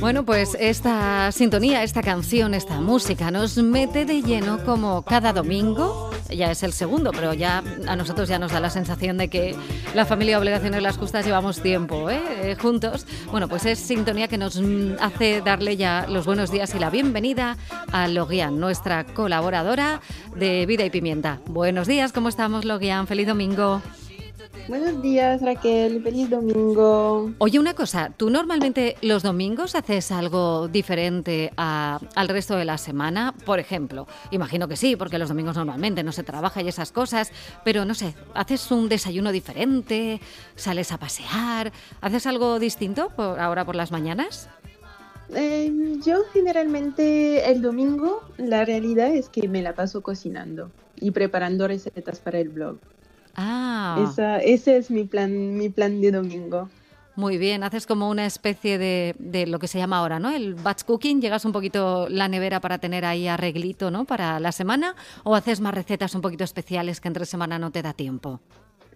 Bueno, pues esta sintonía, esta canción, esta música nos mete de lleno como cada domingo. Ya es el segundo, pero ya a nosotros ya nos da la sensación de que la familia Obligaciones Las Justas llevamos tiempo ¿eh? Eh, juntos. Bueno, pues es sintonía que nos hace darle ya los buenos días y la bienvenida a Logian, nuestra colaboradora de Vida y Pimienta. Buenos días, ¿cómo estamos, Logian? Feliz domingo. Buenos días, Raquel. Feliz domingo. Oye, una cosa, ¿tú normalmente los domingos haces algo diferente al resto de la semana? Por ejemplo, imagino que sí, porque los domingos normalmente no se trabaja y esas cosas, pero no sé, ¿haces un desayuno diferente? ¿Sales a pasear? ¿Haces algo distinto ahora por las mañanas? Eh, yo generalmente el domingo la realidad es que me la paso cocinando y preparando recetas para el blog. Ah. ese es mi plan, mi plan de domingo. Muy bien, haces como una especie de, de, lo que se llama ahora, ¿no? El batch cooking, llegas un poquito la nevera para tener ahí arreglito, ¿no? Para la semana, o haces más recetas un poquito especiales que entre semana no te da tiempo.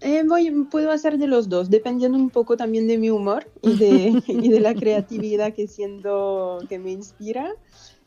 Eh, voy, puedo hacer de los dos, dependiendo un poco también de mi humor y de, y de la creatividad que siento que me inspira.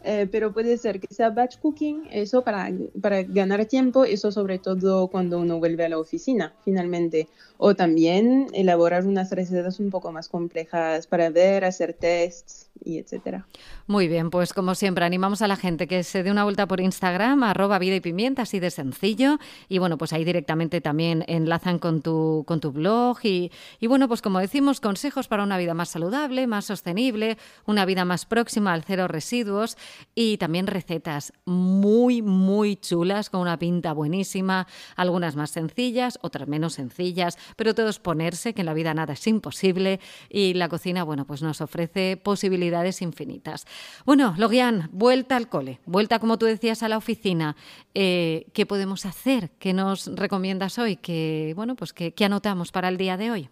Eh, pero puede ser que sea batch cooking, eso para, para ganar tiempo, eso sobre todo cuando uno vuelve a la oficina, finalmente. O también elaborar unas recetas un poco más complejas para ver, hacer tests y etcétera. Muy bien, pues como siempre, animamos a la gente que se dé una vuelta por Instagram, arroba vida y pimienta, así de sencillo. Y bueno, pues ahí directamente también enlazan con tu, con tu blog. Y, y bueno, pues como decimos, consejos para una vida más saludable, más sostenible, una vida más próxima al cero residuos y también recetas muy, muy chulas, con una pinta buenísima, algunas más sencillas, otras menos sencillas, pero todo es ponerse, que en la vida nada es imposible y la cocina, bueno, pues nos ofrece posibilidades infinitas. Bueno, Logian, vuelta al cole, vuelta, como tú decías, a la oficina. Eh, ¿Qué podemos hacer? ¿Qué nos recomiendas hoy? ¿Qué, bueno, pues, ¿qué, anotamos para el día de hoy?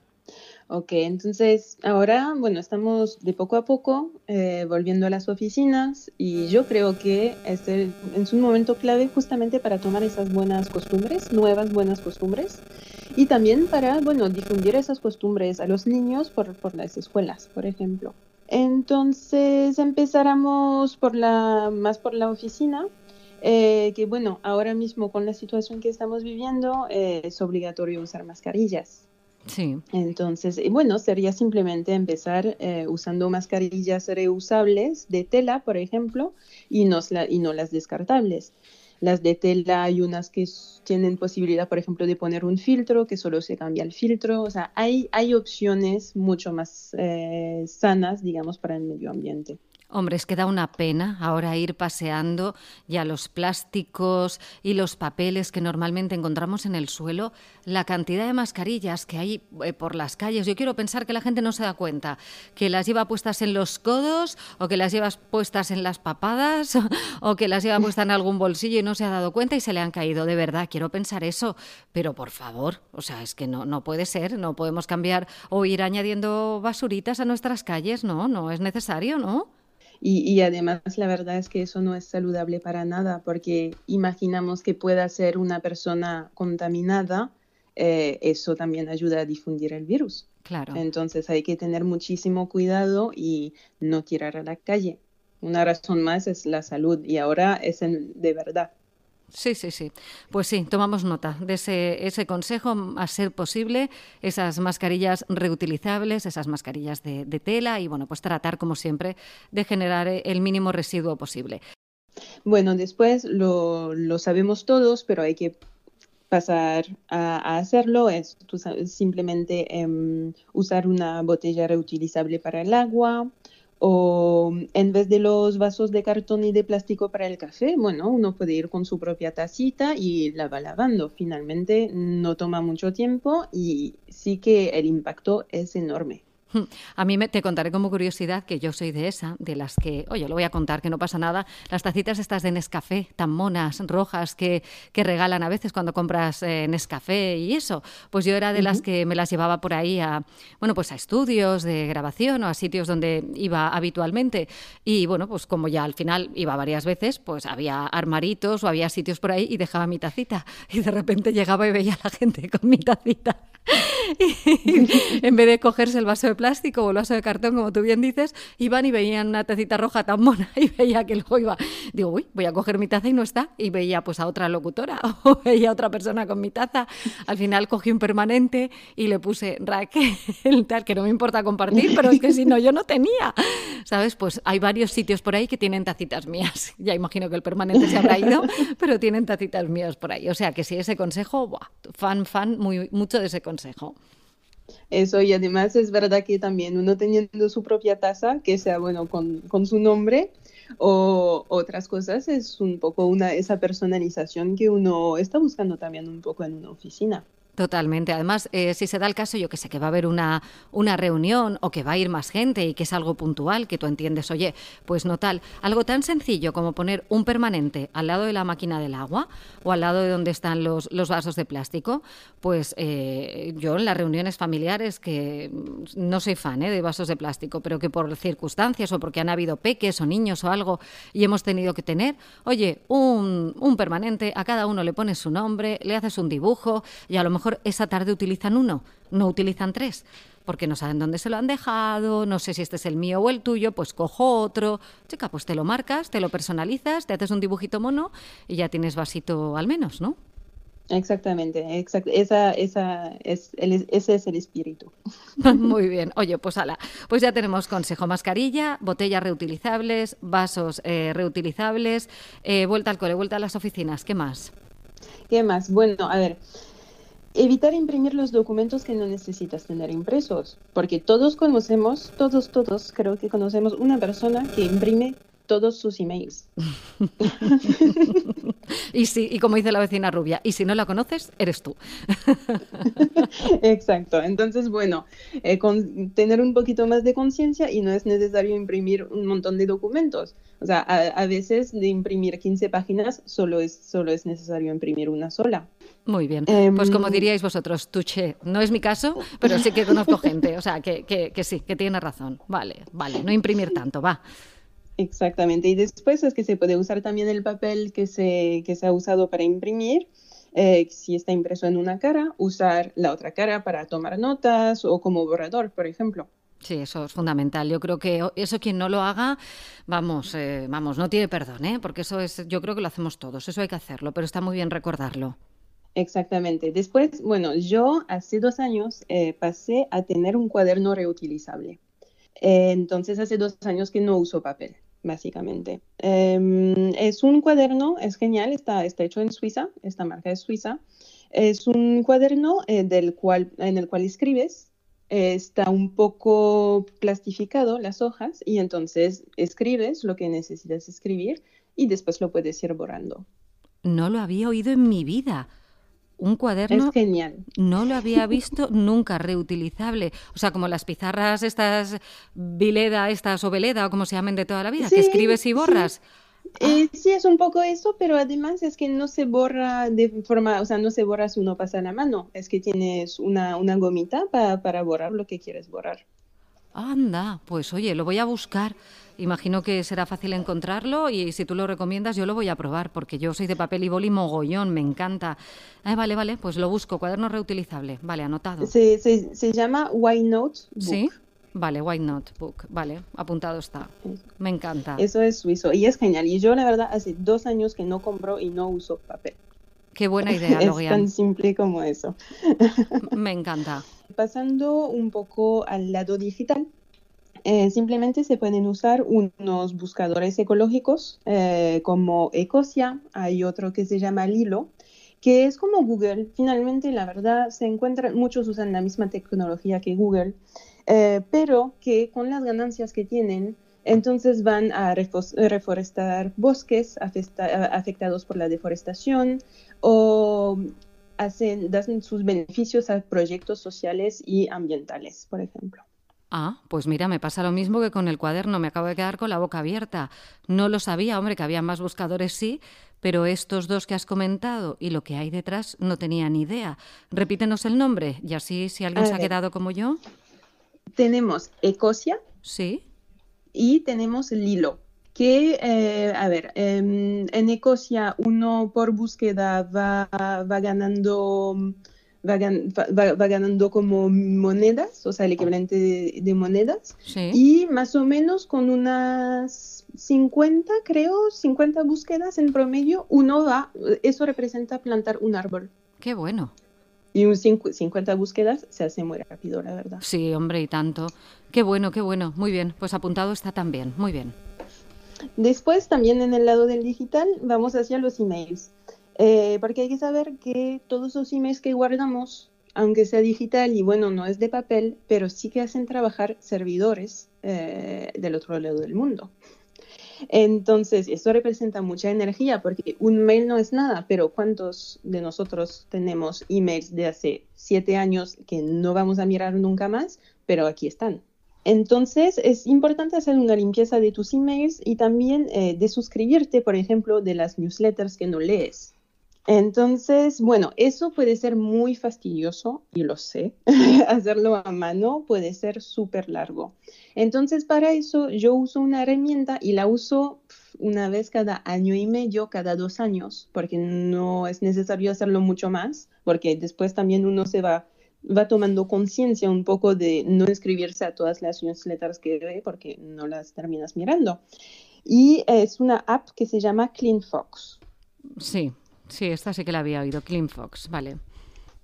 Ok, entonces ahora, bueno, estamos de poco a poco eh, volviendo a las oficinas y yo creo que este es un momento clave justamente para tomar esas buenas costumbres, nuevas buenas costumbres y también para, bueno, difundir esas costumbres a los niños por, por las escuelas, por ejemplo. Entonces empezáramos por la, más por la oficina, eh, que bueno, ahora mismo con la situación que estamos viviendo eh, es obligatorio usar mascarillas. Sí. Entonces, bueno, sería simplemente empezar eh, usando mascarillas reusables de tela, por ejemplo, y no, y no las descartables. Las de tela hay unas que tienen posibilidad, por ejemplo, de poner un filtro, que solo se cambia el filtro. O sea, hay, hay opciones mucho más eh, sanas, digamos, para el medio ambiente. Hombre, es que da una pena ahora ir paseando ya los plásticos y los papeles que normalmente encontramos en el suelo, la cantidad de mascarillas que hay eh, por las calles. Yo quiero pensar que la gente no se da cuenta, que las lleva puestas en los codos o que las lleva puestas en las papadas o que las lleva puestas en algún bolsillo y no se ha dado cuenta y se le han caído. De verdad, quiero pensar eso. Pero por favor, o sea, es que no, no puede ser, no podemos cambiar o ir añadiendo basuritas a nuestras calles, no, no es necesario, ¿no? Y, además la verdad es que eso no es saludable para nada, porque imaginamos que pueda ser una persona contaminada, eh, eso también ayuda a difundir el virus. Claro. Entonces hay que tener muchísimo cuidado y no tirar a la calle. Una razón más es la salud y ahora es de verdad. Sí, sí, sí. Pues sí, tomamos nota de ese, ese consejo, a ser posible, esas mascarillas reutilizables, esas mascarillas de, tela y, bueno, pues tratar, como siempre, de generar el mínimo residuo posible. Bueno, después lo, lo sabemos todos, pero hay que pasar a, hacerlo es simplemente em, usar una botella reutilizable para el agua, o en vez de los vasos de cartón y de plástico para el café, bueno, uno puede ir con su propia tacita y la va lavando. Finalmente no toma mucho tiempo y sí que el impacto es enorme. A mí me, te contaré como curiosidad que yo soy de esa, de las que, oye, lo voy a contar, que no pasa nada, las tacitas estas de Nescafé, tan monas, rojas, que, que regalan a veces cuando compras eh, Nescafé y eso, pues yo era de las que me las llevaba por ahí a, bueno, pues a estudios de grabación o a sitios donde iba habitualmente. Y bueno, pues como ya al final iba varias veces, pues había armaritos o había sitios por ahí y dejaba mi tacita. Y de repente llegaba y veía a la gente con mi tacita en vez de cogerse el vaso de plástico o el vaso de cartón, como tú bien dices, iban y veían una tacita roja tan mona y veía que luego iba, digo, uy, voy a coger mi taza y no está. Y veía pues a otra locutora o veía a otra persona con mi taza. Al final cogí un permanente y le puse Raquel, tal, que no me importa compartir, pero es que si no, yo no tenía. ¿Sabes? Pues hay varios sitios por ahí que tienen tacitas mías. Ya imagino que el permanente se habrá ido, pero tienen tacitas mías por ahí. O sea que si ese consejo, fan, fan, muy, mucho de ese consejo. Eso, y además es verdad que también uno teniendo su propia taza, que sea bueno con, con su nombre o otras cosas, es un poco una, esa personalización que uno está buscando también un poco en una oficina. Totalmente. Además, eh, si se da el caso, yo que sé, que va a haber una, una reunión o que va a ir más gente y que es algo puntual, que tú entiendes, oye, pues no tal. Algo tan sencillo como poner un permanente al lado de la máquina del agua o al lado de donde están los, los vasos de plástico, pues eh, yo en las reuniones familiares, que no soy fan eh, de vasos de plástico, pero que por circunstancias o porque han habido peques o niños o algo y hemos tenido que tener, oye, un, un permanente, a cada uno le pones su nombre, le haces un dibujo y a lo mejor esa tarde utilizan uno, no utilizan tres, porque no saben dónde se lo han dejado, no sé si este es el mío o el tuyo, pues cojo otro. Chica, pues te lo marcas, te lo personalizas, te haces un dibujito mono y ya tienes vasito al menos, ¿no? Exactamente, esa, esa es ese es el espíritu. Muy bien, oye, pues ala, pues ya tenemos consejo, mascarilla, botellas reutilizables, vasos eh, reutilizables, eh, vuelta al cole, vuelta a las oficinas, ¿qué más? ¿Qué más? Bueno, a ver, Evitar imprimir los documentos que no necesitas tener impresos, porque todos conocemos, todos, todos creo que conocemos una persona que imprime todos sus emails. y sí, y como dice la vecina rubia, y si no la conoces, eres tú. Exacto. Entonces, bueno, eh, con tener un poquito más de conciencia y no es necesario imprimir un montón de documentos. O sea, a, veces de imprimir 15 páginas solo es, solo es necesario imprimir una sola. Muy bien. pues como em, diríais vosotros, tuche. No es mi caso, pero sí que conozco gente. O sea, que, que, que sí, que tiene razón. Vale, vale, no imprimir tanto, va. Exactamente. Y después es que se puede usar también el papel que se, que se ha usado para imprimir. Eh, si está impreso en una cara, usar la otra cara para tomar notas o como borrador, por ejemplo. Sí, eso es fundamental. Yo creo que eso quien no lo haga, vamos, eh, vamos, no tiene perdón, ¿eh? porque eso es, yo creo que lo hacemos todos, eso hay que hacerlo, pero está muy bien recordarlo. Exactamente. Después, bueno, yo hace dos años eh, pasé a tener un cuaderno reutilizable. entonces, hace dos años que no uso papel básicamente. Em, es un cuaderno, es genial, está, está hecho en Suiza, esta marca es suiza. Es un cuaderno eh, del cual, en el cual escribes, está un poco plastificado las hojas y entonces escribes lo que necesitas escribir y después lo puedes ir borrando. No lo había oído en mi vida un cuaderno. Es genial. No lo había visto nunca reutilizable. O sea, como las pizarras, estas Vileda, estas o Veleda, o como se llamen de toda la vida, que escribes y borras. Eh, ah. Sí. es un poco eso, pero además es que no se borra de forma, o sea, no se borra si uno pasa la mano, es que tienes una, una gomita para borrar lo que quieres borrar. Anda, pues oye, lo voy a buscar. Imagino que será fácil encontrarlo y si tú lo recomiendas yo lo voy a probar porque yo soy de papel y boli mogollón, me encanta. Eh, vale, vale, pues lo busco, cuaderno reutilizable. Vale, anotado. Se, se, llama White Note Book. Sí, vale, White Note Book. Vale, apuntado está. Me encanta. Eso es suizo y es genial. Y yo la verdad hace dos años que no compro y no uso papel. Qué buena idea, Es tan simple como eso. Me encanta. Pasando un poco al lado digital, eh, simplemente se pueden usar unos buscadores ecológicos eh, como Ecosia, hay otro que se llama Lilo, que es como Google. Finalmente, la verdad, se encuentran, muchos usan la misma tecnología que Google, eh, pero que con las ganancias que tienen, entonces van a reforestar bosques afectados por la deforestación o hacen, dan sus beneficios a proyectos sociales y ambientales, por ejemplo. Ah, pues mira, me pasa lo mismo que con el cuaderno, me acabo de quedar con la boca abierta. No lo sabía, hombre, que había más buscadores, sí, pero estos dos que has comentado y lo que hay detrás no tenía ni idea. Repítenos el nombre y así si alguien se ha quedado como yo. Tenemos Ecosia. Sí. Y tenemos Lilo, que, eh, a ver, em, en Ecosia uno por búsqueda va, va ganando va, ganando como monedas, o sea, el equivalente de, monedas, y más o menos con unas 50, creo, 50 búsquedas en promedio, uno va, eso representa plantar un árbol. Qué bueno. Y un 50 búsquedas se hace muy rápido, la verdad. Sí, hombre, y tanto. Qué bueno, qué bueno. Muy bien, pues apuntado está también. Muy bien. Después, también en el lado del digital, vamos hacia los emails. Eh, porque hay que saber que todos los emails que guardamos, aunque sea digital y bueno, no es de papel, pero sí que hacen trabajar servidores eh, del otro lado del mundo. Entonces, eso representa mucha energía porque un mail no es nada, pero ¿cuántos de nosotros tenemos emails de hace siete años que no vamos a mirar nunca más, pero aquí están? Entonces, es importante hacer una limpieza de tus emails y también eh, de suscribirte, por ejemplo, de las newsletters que no lees. Entonces, bueno, eso puede ser muy fastidioso, y lo sé. Hacerlo a mano puede ser súper largo. Entonces, para eso yo uso una herramienta y la uso una vez cada año y medio, cada dos años, porque no es necesario hacerlo mucho más, porque después también uno se va, va tomando conciencia un poco de no inscribirse a todas las newsletters que ve porque no las terminas mirando. Y es una app que se llama CleanFox. Sí, Sí, esta sí que la había oído, CleanFox, vale.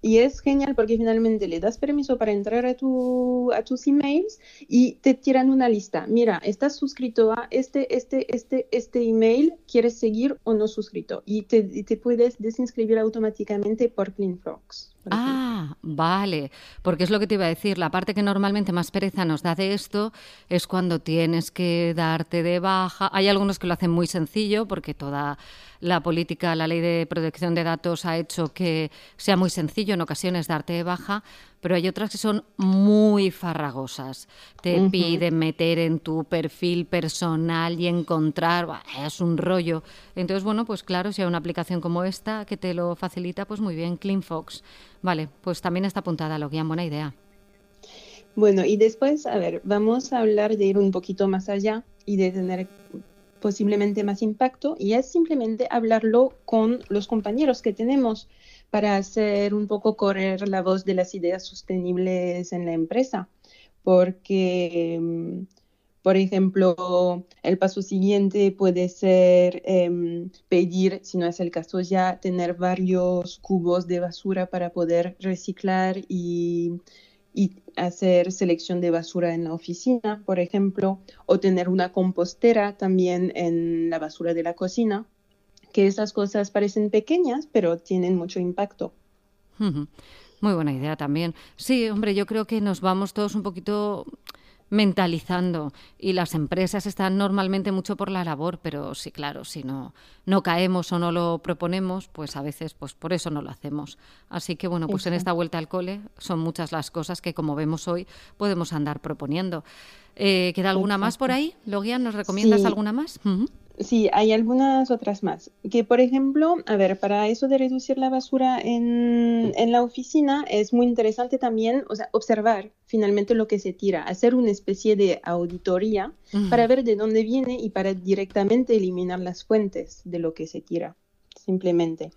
Y es genial porque finalmente le das permiso para entrar a, tu, a tus emails y te tiran una lista. Mira, estás suscrito a este, este, este, este email, ¿quieres seguir o no suscrito? Y te, te puedes desinscribir automáticamente por CleanFox. Ah, vale, porque es lo que te iba a decir, la parte que normalmente más pereza nos da de esto es cuando tienes que darte de baja. Hay algunos que lo hacen muy sencillo porque toda la política, la ley de protección de datos ha hecho que sea muy sencillo en ocasiones darte de baja, pero hay otras que son muy farragosas. Te piden meter en tu perfil personal y encontrar, es un rollo. Entonces, bueno, pues claro, si hay una aplicación como esta que te lo facilita, pues muy bien, CleanFox. Vale, pues también está apuntada, lo guían, buena idea. Bueno, y después, a ver, vamos a hablar de ir un poquito más allá y de tener posiblemente más impacto y es simplemente hablarlo con los compañeros que tenemos para hacer un poco correr la voz de las ideas sostenibles en la empresa. Porque, mm, por ejemplo, el paso siguiente puede ser em, pedir, si no es el caso ya, tener varios cubos de basura para poder reciclar y y hacer selección de basura en la oficina, por ejemplo, o tener una compostera también en la basura de la cocina, que esas cosas parecen pequeñas, pero tienen mucho impacto. Muy buena idea también. Sí, hombre, yo creo que nos vamos todos un poquito mentalizando y las empresas están normalmente mucho por la labor, pero sí, claro, si no, no caemos o no lo proponemos, pues a veces pues por eso no lo hacemos. Así que bueno, pues en esta vuelta al cole son muchas las cosas que como vemos hoy podemos andar proponiendo. Eh, ¿Queda alguna más por ahí? Logian, ¿nos recomiendas alguna más? Sí, hay algunas otras más. Que, por ejemplo, a ver, para eso de reducir la basura en, en, la oficina es muy interesante también, o sea, observar finalmente lo que se tira, hacer una especie de auditoría para ver de dónde viene y para directamente eliminar las fuentes de lo que se tira, simplemente.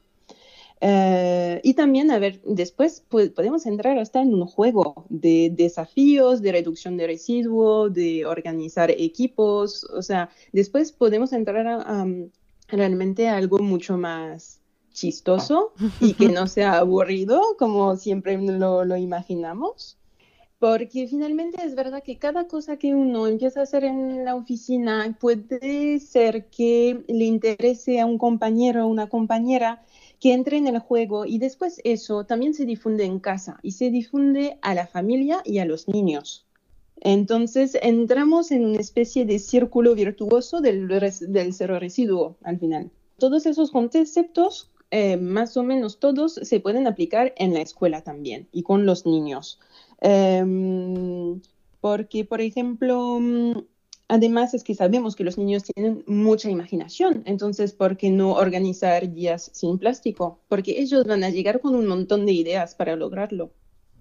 Eh, y también, a ver, después podemos entrar hasta en un juego de desafíos, de reducción de residuos, de organizar equipos, o sea, después podemos entrar a, realmente a algo mucho más chistoso y que no sea aburrido como siempre lo, lo imaginamos. Porque finalmente es verdad que cada cosa que uno empieza a hacer en la oficina puede ser que le interese a un compañero o una compañera que entre en el juego y después eso también se difunde en casa y se difunde a la familia y a los niños. Entonces entramos en una especie de círculo virtuoso del, del cero residuo al final. Todos esos conceptos, eh, más o menos todos, se pueden aplicar en la escuela también y con los niños. Em, porque, por ejemplo, Además es que sabemos que los niños tienen mucha imaginación, entonces, ¿por qué no organizar días sin plástico? Porque ellos van a llegar con un montón de ideas para lograrlo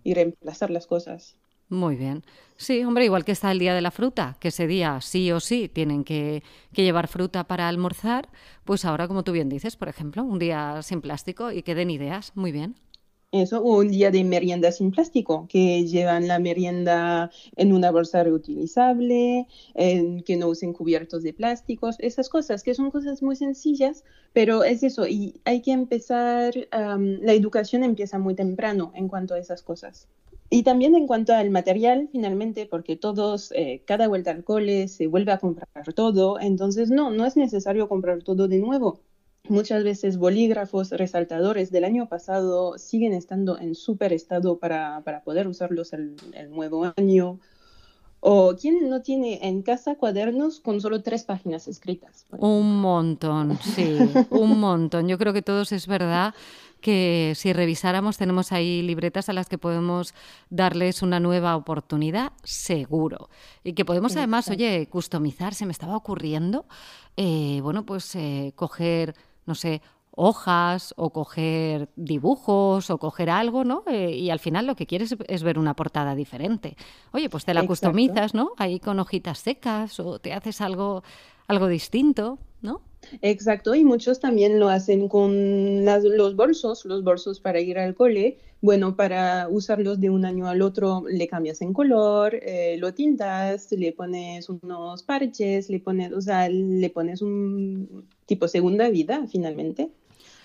y reemplazar las cosas. Muy bien. Sí, hombre, igual que está el día de la fruta, que ese día sí o sí tienen que, que, llevar fruta para almorzar, pues ahora, como tú bien dices, por ejemplo, un día sin plástico y que den ideas. Muy bien. Eso, o un día de merienda sin plástico, que llevan la merienda en una bolsa reutilizable, que no usen cubiertos de plásticos, esas cosas, que son cosas muy sencillas, pero es eso, y hay que empezar, la educación empieza muy temprano en cuanto a esas cosas. Y también en cuanto al material, finalmente, porque todos, eh, cada vuelta al cole se vuelve a comprar todo, entonces no, no es necesario comprar todo de nuevo. Muchas veces bolígrafos resaltadores del año pasado siguen estando en súper estado para, para, poder usarlos el, el, nuevo año. ¿O quién no tiene en casa cuadernos con solo tres páginas escritas? Un montón, sí, un montón. Yo creo que todos es verdad que si revisáramos tenemos ahí libretas a las que podemos darles una nueva oportunidad, seguro. Y que podemos además, oye, customizar, se me estaba ocurriendo, eh, bueno, pues eh, coger, no sé, hojas o coger dibujos o coger algo, ¿no? Eh, y al final lo que quieres es ver una portada diferente. Oye, pues te la customizas, ¿no? Ahí con hojitas secas o te haces algo, algo distinto, ¿no? Exacto, y muchos también lo hacen con los bolsos, los bolsos para ir al cole. Bueno, para usarlos de un año al otro, le cambias en color, eh, lo tintas, le pones unos parches, le pones, o sea, le pones un tipo segunda vida finalmente.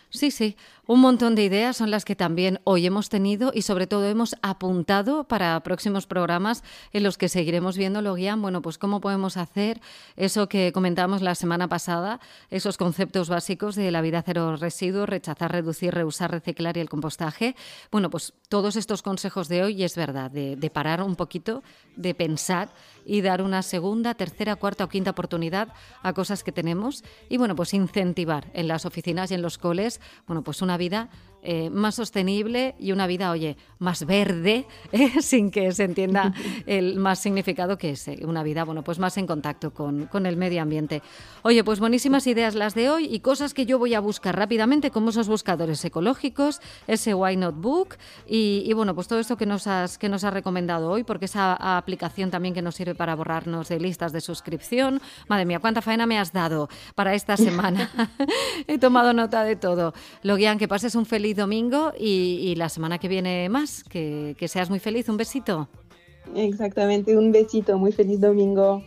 Sí, sí, un montón de ideas son las que también hoy hemos tenido y sobre todo hemos apuntado para próximos programas en los que seguiremos viendo, lo guían, bueno, pues cómo podemos hacer eso que comentamos la semana pasada, esos conceptos básicos de la vida cero residuos, rechazar, reducir, reusar, reciclar y el compostaje. Bueno, pues todos estos consejos de hoy es verdad, de, de parar un poquito, de pensar y dar una segunda, tercera, cuarta o quinta oportunidad a cosas que tenemos y bueno, pues incentivar en las oficinas y en los coles, bueno, pues una vida eh, más sostenible y una vida, oye, más verde, eh, sin que se entienda el más significado que es eh, una vida, bueno, pues más en contacto con, con, el medio ambiente. Oye, pues buenísimas ideas las de hoy y cosas que yo voy a buscar rápidamente, como esos buscadores ecológicos, ese Why Not Book y, y, bueno, pues todo esto que nos, has, que nos has recomendado hoy, porque esa aplicación también que nos sirve para borrarnos de listas de suscripción. Madre mía, cuánta faena me has dado para esta semana. He tomado nota de todo. Logian, que pases un feliz domingo y, la semana que viene más. Que, que seas muy feliz. Un besito. Exactamente, un besito. Muy feliz domingo.